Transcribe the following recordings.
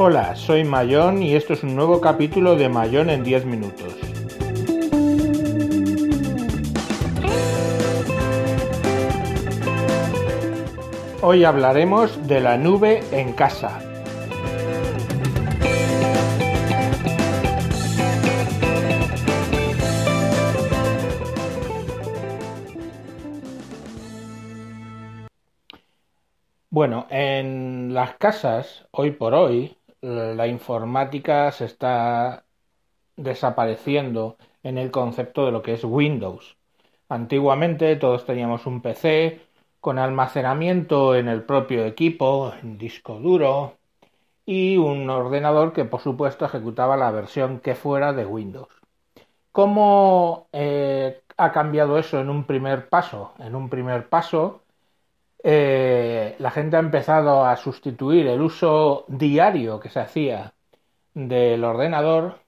Hola, soy Mayón y esto es un nuevo capítulo de Mayón en 10 minutos. Hoy hablaremos de la nube en casa. Bueno, en las casas, hoy por hoy, la informática se está desapareciendo en el concepto de lo que es Windows. Antiguamente todos teníamos un PC con almacenamiento en el propio equipo, en disco duro, y un ordenador que por supuesto ejecutaba la versión que fuera de Windows. ¿Cómo eh, ha cambiado eso en un primer paso? En un primer paso, eh, la gente ha empezado a sustituir el uso diario que se hacía del ordenador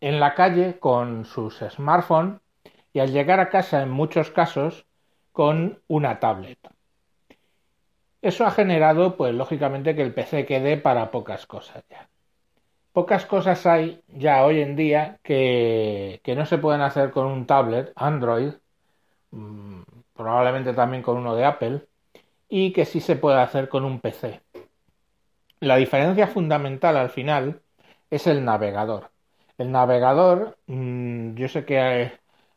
en la calle con sus smartphones y al llegar a casa en muchos casos con una tablet. Eso ha generado, pues lógicamente, que el PC quede para pocas cosas ya. Pocas cosas hay ya hoy en día que, que no se pueden hacer con un tablet Android, mm, probablemente también con uno de Apple, y que sí se puede hacer con un PC. La diferencia fundamental al final es el navegador. El navegador, mm, yo sé que a,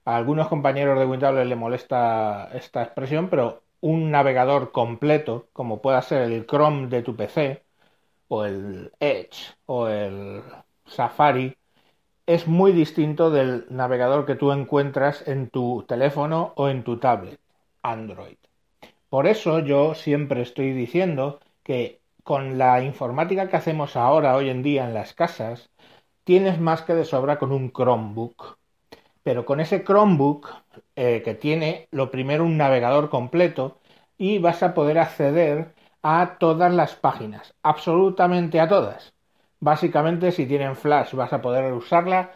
algunos compañeros de Windows les molesta esta expresión, pero un navegador completo, como pueda ser el Chrome de tu PC, o el Edge, o el Safari, es muy distinto del navegador que tú encuentras en tu teléfono o en tu tablet Android. Por eso yo siempre estoy diciendo que con la informática que hacemos ahora, hoy en día, en las casas, tienes más que de sobra con un Chromebook. Pero con ese Chromebook, eh, que tiene lo primero un navegador completo, y vas a poder acceder a todas las páginas, absolutamente a todas. Básicamente, si tienen Flash, vas a poder usarla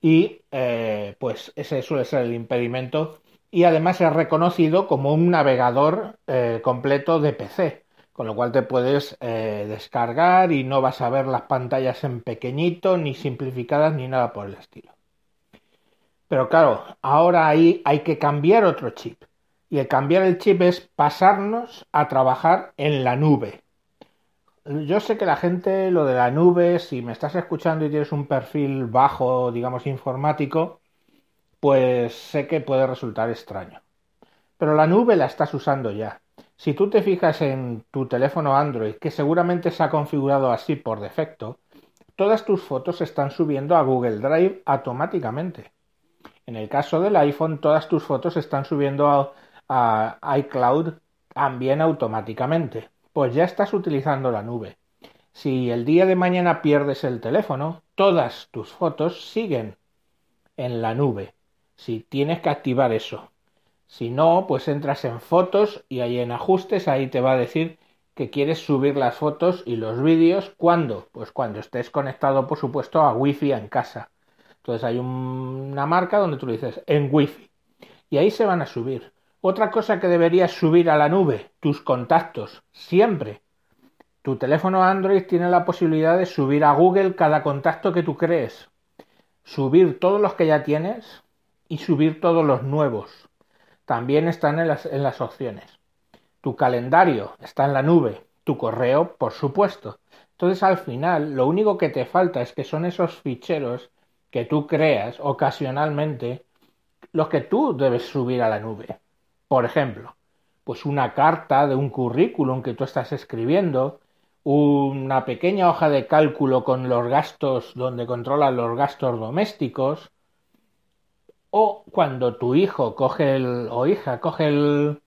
y eh, pues ese suele ser el impedimento y además es reconocido como un navegador eh, completo de PC, con lo cual te puedes eh, descargar y no vas a ver las pantallas en pequeñito, ni simplificadas, ni nada por el estilo. Pero claro, ahora ahí hay que cambiar otro chip. Y el cambiar el chip es pasarnos a trabajar en la nube. Yo sé que la gente, lo de la nube, si me estás escuchando y tienes un perfil bajo, digamos, informático, pues sé que puede resultar extraño. Pero la nube la estás usando ya. Si tú te fijas en tu teléfono Android, que seguramente se ha configurado así por defecto, todas tus fotos se están subiendo a Google Drive automáticamente. En el caso del iPhone, todas tus fotos están subiendo a, a iCloud también automáticamente. Pues ya estás utilizando la nube. Si el día de mañana pierdes el teléfono, todas tus fotos siguen en la nube si tienes que activar eso. Si no, pues entras en fotos y ahí en ajustes, ahí te va a decir que quieres subir las fotos y los vídeos. ¿Cuándo? Pues cuando estés conectado, por supuesto, a Wi-Fi en casa. Entonces hay una marca donde tú le dices en Wi-Fi y ahí se van a subir. Otra cosa que deberías subir a la nube, tus contactos, siempre. Tu teléfono Android tiene la posibilidad de subir a Google cada contacto que tú crees. Subir todos los que ya tienes, y subir todos los nuevos. También están en las, en las opciones. Tu calendario está en la nube, tu correo, por supuesto. Entonces al final lo único que te falta es que son esos ficheros que tú creas ocasionalmente los que tú debes subir a la nube. Por ejemplo, pues una carta de un currículum que tú estás escribiendo, una pequeña hoja de cálculo con los gastos donde controlas los gastos domésticos, o cuando tu hijo coge el, o hija coge el,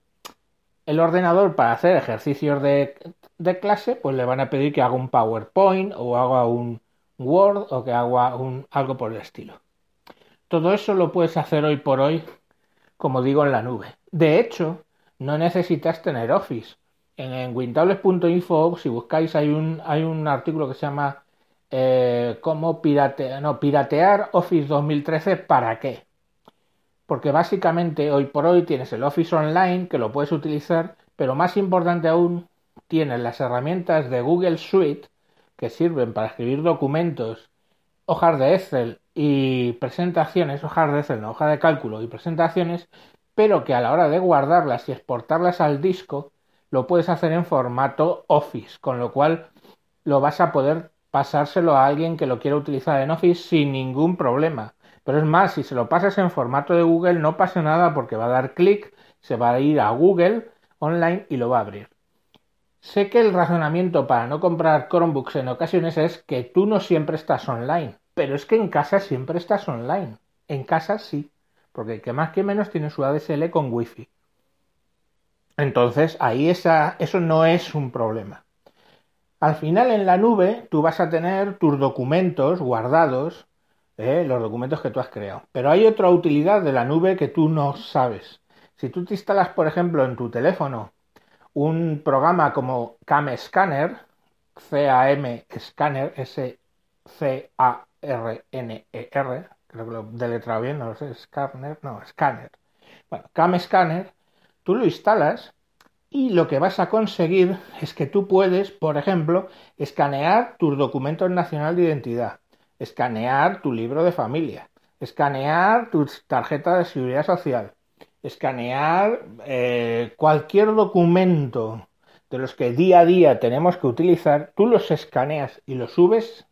el ordenador para hacer ejercicios de, de, clase, pues le van a pedir que haga un PowerPoint o haga un Word o que haga un, algo por el estilo. Todo eso lo puedes hacer hoy por hoy, como digo, en la nube. De hecho, no necesitas tener Office. En, en wintables.info, si buscáis, hay un, hay un artículo que se llama eh, cómo piratear, no, piratear Office 2013 para qué porque básicamente hoy por hoy tienes el Office Online que lo puedes utilizar, pero más importante aún, tienes las herramientas de Google Suite que sirven para escribir documentos, hojas de Excel y presentaciones, hojas de Excel, no, hoja de cálculo y presentaciones, pero que a la hora de guardarlas y exportarlas al disco, lo puedes hacer en formato Office, con lo cual lo vas a poder pasárselo a alguien que lo quiera utilizar en Office sin ningún problema. Pero es más, si se lo pasas en formato de Google no pasa nada porque va a dar clic, se va a ir a Google online y lo va a abrir. Sé que el razonamiento para no comprar Chromebooks en ocasiones es que tú no siempre estás online, pero es que en casa siempre estás online. En casa sí, porque que más que menos tiene su ADSL con Wi-Fi. Entonces ahí esa, eso no es un problema. Al final en la nube tú vas a tener tus documentos guardados, ¿eh? los documentos que tú has creado. Pero hay otra utilidad de la nube que tú no sabes. Si tú te instalas, por ejemplo, en tu teléfono un programa como Cam Scanner, C-A-M Scanner, S-C-A-R-N-E-R, creo que lo deletrado bien, no lo sé, Scanner, no, Scanner. Bueno, Cam Scanner, tú lo instalas y lo que vas a conseguir es que tú puedes, por ejemplo, escanear tus documentos nacional de identidad, escanear tu libro de familia, escanear tu tarjeta de seguridad social, escanear eh, cualquier documento de los que día a día tenemos que utilizar, tú los escaneas y los subes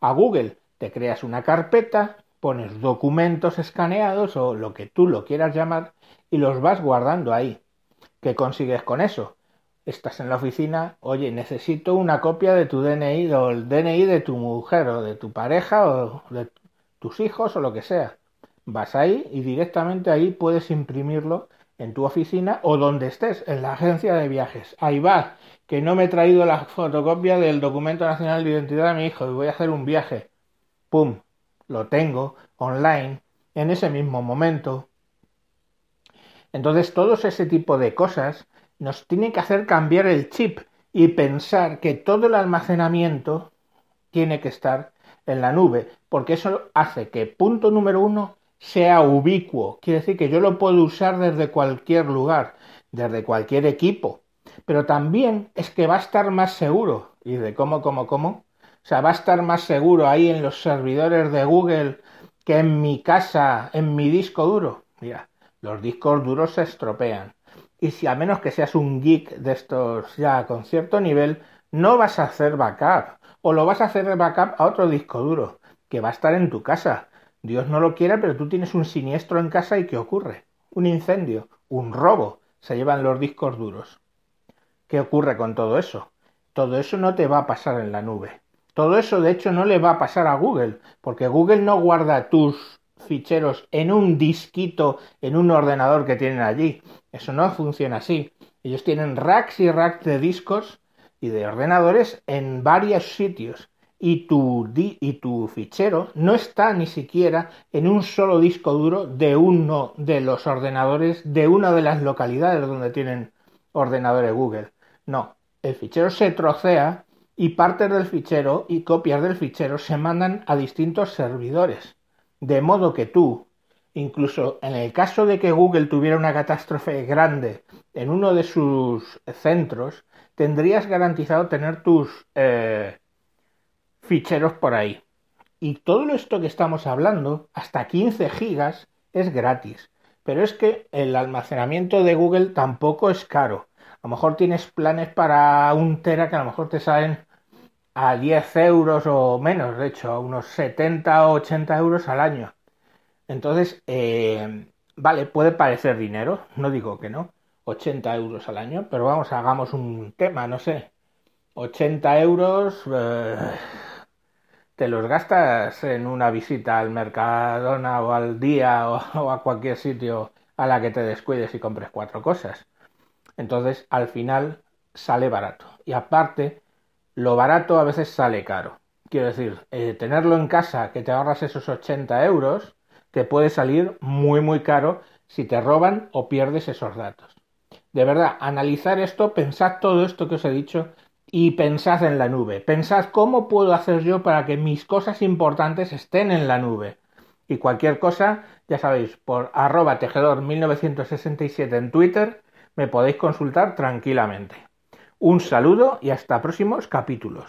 a Google. Te creas una carpeta, pones documentos escaneados o lo que tú lo quieras llamar y los vas guardando ahí. ¿Qué consigues con eso? Estás en la oficina, oye, necesito una copia de tu DNI o el DNI de tu mujer o de tu pareja o de tus hijos o lo que sea. Vas ahí y directamente ahí puedes imprimirlo en tu oficina o donde estés, en la agencia de viajes. Ahí va, que no me he traído la fotocopia del documento nacional de identidad de mi hijo y voy a hacer un viaje. ¡Pum! Lo tengo online en ese mismo momento. Entonces, todos ese tipo de cosas nos tienen que hacer cambiar el chip y pensar que todo el almacenamiento tiene que estar en la nube, porque eso hace que, punto número uno, sea ubicuo. Quiere decir que yo lo puedo usar desde cualquier lugar, desde cualquier equipo. Pero también es que va a estar más seguro. ¿Y de cómo, cómo, cómo? O sea, va a estar más seguro ahí en los servidores de Google que en mi casa, en mi disco duro. Mira, los discos duros se estropean. Y si a menos que seas un geek de estos ya con cierto nivel, no vas a hacer backup. O lo vas a hacer backup a otro disco duro, que va a estar en tu casa. Dios no lo quiera, pero tú tienes un siniestro en casa y ¿qué ocurre? Un incendio, un robo, se llevan los discos duros. ¿Qué ocurre con todo eso? Todo eso no te va a pasar en la nube. Todo eso, de hecho, no le va a pasar a Google, porque Google no guarda tus ficheros en un disquito, en un ordenador que tienen allí. Eso no funciona así. Ellos tienen racks y racks de discos y de ordenadores en varios sitios y tu, y tu fichero no está ni siquiera en un solo disco duro de uno de los ordenadores de una de las localidades donde tienen ordenadores Google. No, el fichero se trocea y partes del fichero y copias del fichero se mandan a distintos servidores. De modo que tú, incluso en el caso de que Google tuviera una catástrofe grande en uno de sus centros, tendrías garantizado tener tus eh, ficheros por ahí. Y todo esto que estamos hablando, hasta 15 gigas, es gratis. Pero es que el almacenamiento de Google tampoco es caro. A lo mejor tienes planes para un tera que a lo mejor te salen a 10 euros o menos, de hecho, a unos 70 o 80 euros al año. Entonces, eh, vale, puede parecer dinero, no digo que no, 80 euros al año, pero vamos, hagamos un tema, no sé, 80 euros, eh, te los gastas en una visita al Mercadona o al día o, a cualquier sitio a la que te descuides y compres cuatro cosas. Entonces, al final sale barato. Y aparte, lo barato a veces sale caro. Quiero decir, eh, tenerlo en casa, que te ahorras esos 80 euros, te puede salir muy, muy caro si te roban o pierdes esos datos. De verdad, analizar esto, pensad todo esto que os he dicho y pensad en la nube. Pensad cómo puedo hacer yo para que mis cosas importantes estén en la nube. Y cualquier cosa, ya sabéis, por arroba tejedor 1967 en Twitter, me podéis consultar tranquilamente. Un saludo y hasta próximos capítulos.